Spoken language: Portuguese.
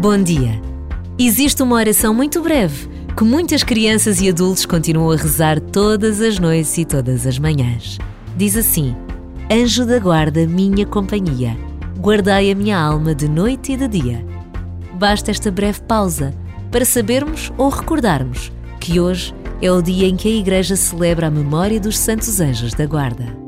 Bom dia. Existe uma oração muito breve que muitas crianças e adultos continuam a rezar todas as noites e todas as manhãs. Diz assim: Anjo da guarda, minha companhia, guardai a minha alma de noite e de dia. Basta esta breve pausa para sabermos ou recordarmos que hoje é o dia em que a Igreja celebra a memória dos Santos Anjos da Guarda.